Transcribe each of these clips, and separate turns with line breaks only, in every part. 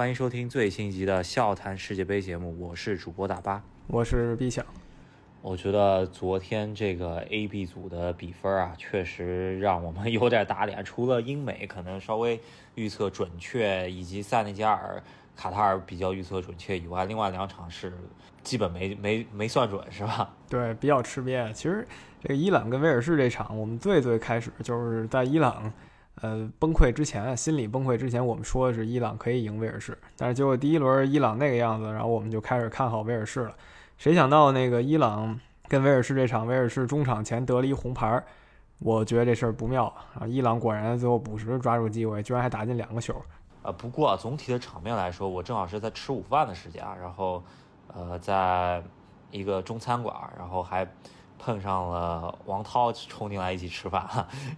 欢迎收听最新一集的《笑谈世界杯》节目，我是主播大巴，
我是毕强。
我觉得昨天这个 A、B 组的比分啊，确实让我们 有点打脸。除了英美可能稍微预测准确，以及塞内加尔、卡塔尔比较预测准确以外，另外两场是基本没没没算准，是吧？
对，比较吃瘪。其实这个伊朗跟威尔士这场，我们最最开始就是在伊朗。呃，崩溃之前，心理崩溃之前，我们说的是伊朗可以赢威尔士，但是结果第一轮伊朗那个样子，然后我们就开始看好威尔士了。谁想到那个伊朗跟威尔士这场，威尔士中场前得了一红牌，我觉得这事儿不妙啊！伊朗果然最后补时抓住机会，居然还打进两个球。
呃，不过总体的场面来说，我正好是在吃午饭的时间，然后呃，在一个中餐馆，然后还。碰上了王涛冲进来一起吃饭，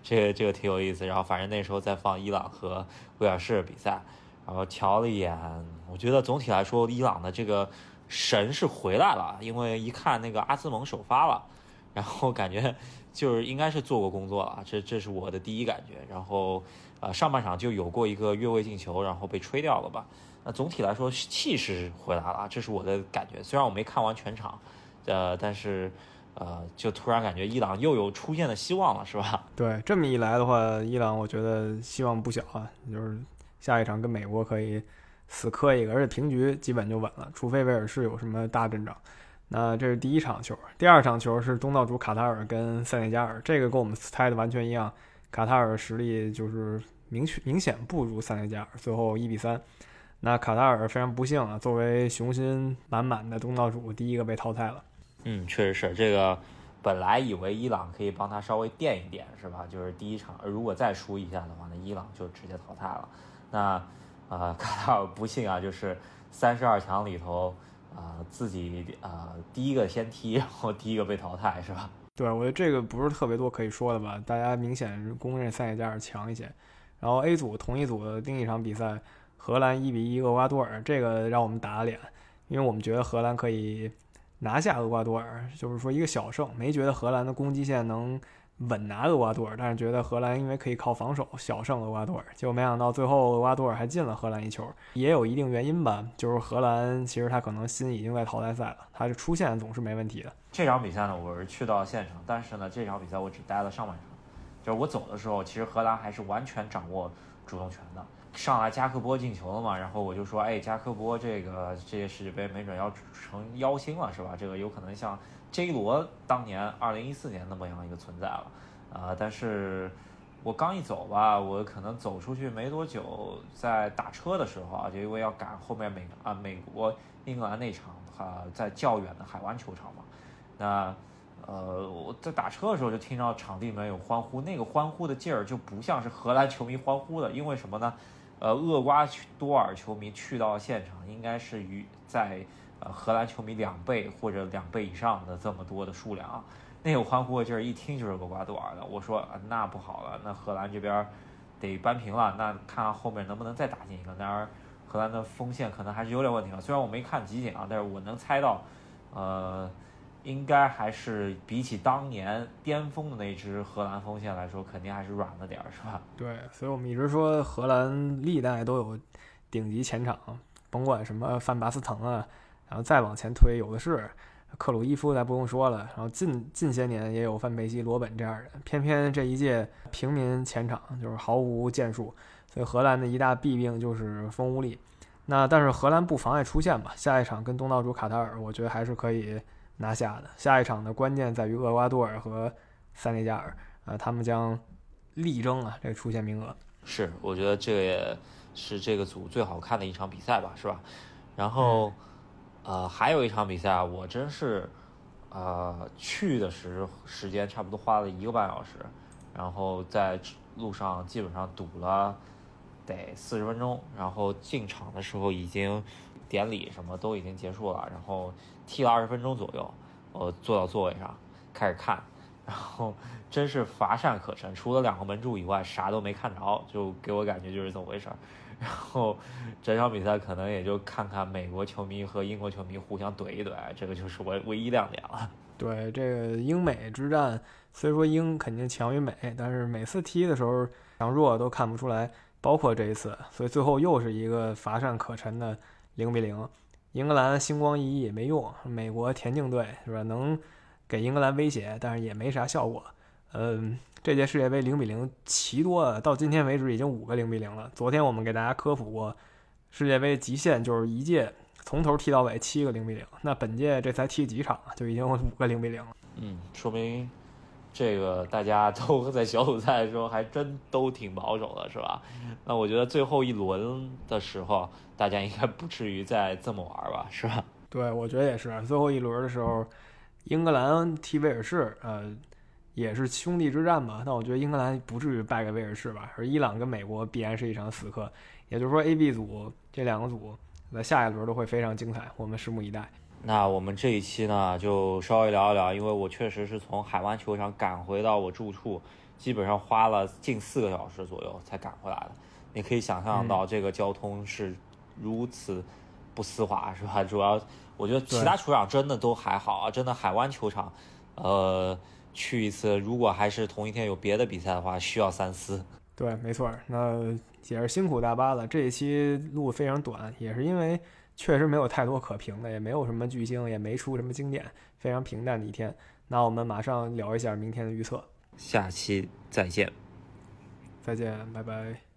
这个这个挺有意思。然后反正那时候在放伊朗和威尔士比赛，然后瞧了一眼，我觉得总体来说伊朗的这个神是回来了，因为一看那个阿兹蒙首发了，然后感觉就是应该是做过工作了，这这是我的第一感觉。然后呃上半场就有过一个越位进球，然后被吹掉了吧。那总体来说气势回来了，这是我的感觉。虽然我没看完全场，呃，但是。呃，就突然感觉伊朗又有出现的希望了，是吧？
对，这么一来的话，伊朗我觉得希望不小啊。就是下一场跟美国可以死磕一个，而且平局基本就稳了，除非威尔士有什么大阵仗。那这是第一场球，第二场球是东道主卡塔尔跟塞内加尔，这个跟我们猜的完全一样，卡塔尔实力就是明确明显不如塞内加尔，最后一比三。那卡塔尔非常不幸啊，作为雄心满满的东道主，第一个被淘汰了。
嗯，确实是这个。本来以为伊朗可以帮他稍微垫一垫，是吧？就是第一场，如果再输一下的话，那伊朗就直接淘汰了。那呃，卡塔尔不幸啊，就是三十二强里头啊，自己啊第一个先踢，然后第一个被淘汰，是吧？
对，我觉得这个不是特别多可以说的吧？大家明显公认塞内加尔强一些。然后 A 组同一组的另一场比赛，荷兰一比一厄瓜多尔，这个让我们打了脸，因为我们觉得荷兰可以。拿下厄瓜多尔，就是说一个小胜，没觉得荷兰的攻击线能稳拿厄瓜多尔，但是觉得荷兰因为可以靠防守小胜厄瓜多尔，结果没想到最后厄瓜多尔还进了荷兰一球，也有一定原因吧，就是荷兰其实他可能心已经在淘汰赛了，他的出线总是没问题的。
这场比赛呢，我是去到现场，但是呢，这场比赛我只待了上半场，就是我走的时候，其实荷兰还是完全掌握主动权的。上来加克波进球了嘛，然后我就说，哎，加克波这个这届世界杯没准要成妖星了，是吧？这个有可能像 J 罗当年二零一四年那么样一个存在了，啊，但是我刚一走吧，我可能走出去没多久，在打车的时候啊，就因为要赶后面美啊美国英格兰那场啊，在较远的海湾球场嘛，那。呃，我在打车的时候就听到场地里面有欢呼，那个欢呼的劲儿就不像是荷兰球迷欢呼的，因为什么呢？呃，厄瓜多尔球迷去到现场，应该是与在呃荷兰球迷两倍或者两倍以上的这么多的数量啊，那个欢呼劲儿一听就是厄瓜多尔的。我说啊，那不好了，那荷兰这边得扳平了，那看看后面能不能再打进一个。当然，荷兰的锋线可能还是有点问题了，虽然我没看集锦啊，但是我能猜到，呃。应该还是比起当年巅峰的那支荷兰锋线来说，肯定还是软了点儿，是吧？
对，所以我们一直说荷兰历代都有顶级前场，甭管什么范巴斯滕啊，然后再往前推有的是克鲁伊夫，咱不用说了，然后近近些年也有范佩西、罗本这样的，偏偏这一届平民前场就是毫无建树，所以荷兰的一大弊病就是锋无力。那但是荷兰不妨碍出线吧，下一场跟东道主卡塔尔，我觉得还是可以。拿下的下一场的关键在于厄瓜多尔和塞内加尔啊，他们将力争啊这个出线名额。
是，我觉得这个也是这个组最好看的一场比赛吧，是吧？然后呃，还有一场比赛啊，我真是呃去的时时间差不多花了一个半小时，然后在路上基本上堵了得四十分钟，然后进场的时候已经。典礼什么都已经结束了，然后踢了二十分钟左右，我坐到座位上开始看，然后真是乏善可陈，除了两个门柱以外啥都没看着，就给我感觉就是这么回事儿。然后这场比赛可能也就看看美国球迷和英国球迷互相怼一怼，这个就是我唯一亮点了。
对这个英美之战，虽说英肯定强于美，但是每次踢的时候强弱都看不出来。包括这一次，所以最后又是一个乏善可陈的零比零。英格兰星光熠熠也没用，美国田径队是吧？能给英格兰威胁，但是也没啥效果。嗯，这届世界杯零比零奇多了，到今天为止已经五个零比零了。昨天我们给大家科普过，世界杯极限就是一届从头踢到尾七个零比零。那本届这才踢几场就已经五个零比零了。
嗯，说明这个大家都在小组赛的时候还真都挺保守的，是吧？那我觉得最后一轮的时候，大家应该不至于再这么玩吧，是吧？
对，我觉得也是。最后一轮的时候，英格兰踢威尔士，呃。也是兄弟之战嘛，但我觉得英格兰不至于败给威尔士吧，而伊朗跟美国必然是一场死磕，也就是说 A、B 组这两个组在下一轮都会非常精彩，我们拭目以待。
那我们这一期呢，就稍微聊一聊，因为我确实是从海湾球场赶回到我住处，基本上花了近四个小时左右才赶回来的。你可以想象到这个交通是如此不丝滑，是吧？主要我觉得其他球场真的都还好啊，真的海湾球场，呃。去一次，如果还是同一天有别的比赛的话，需要三思。
对，没错。那也是辛苦大巴了。这一期录非常短，也是因为确实没有太多可评的，也没有什么巨星，也没出什么经典，非常平淡的一天。那我们马上聊一下明天的预测。
下期再见。
再见，拜拜。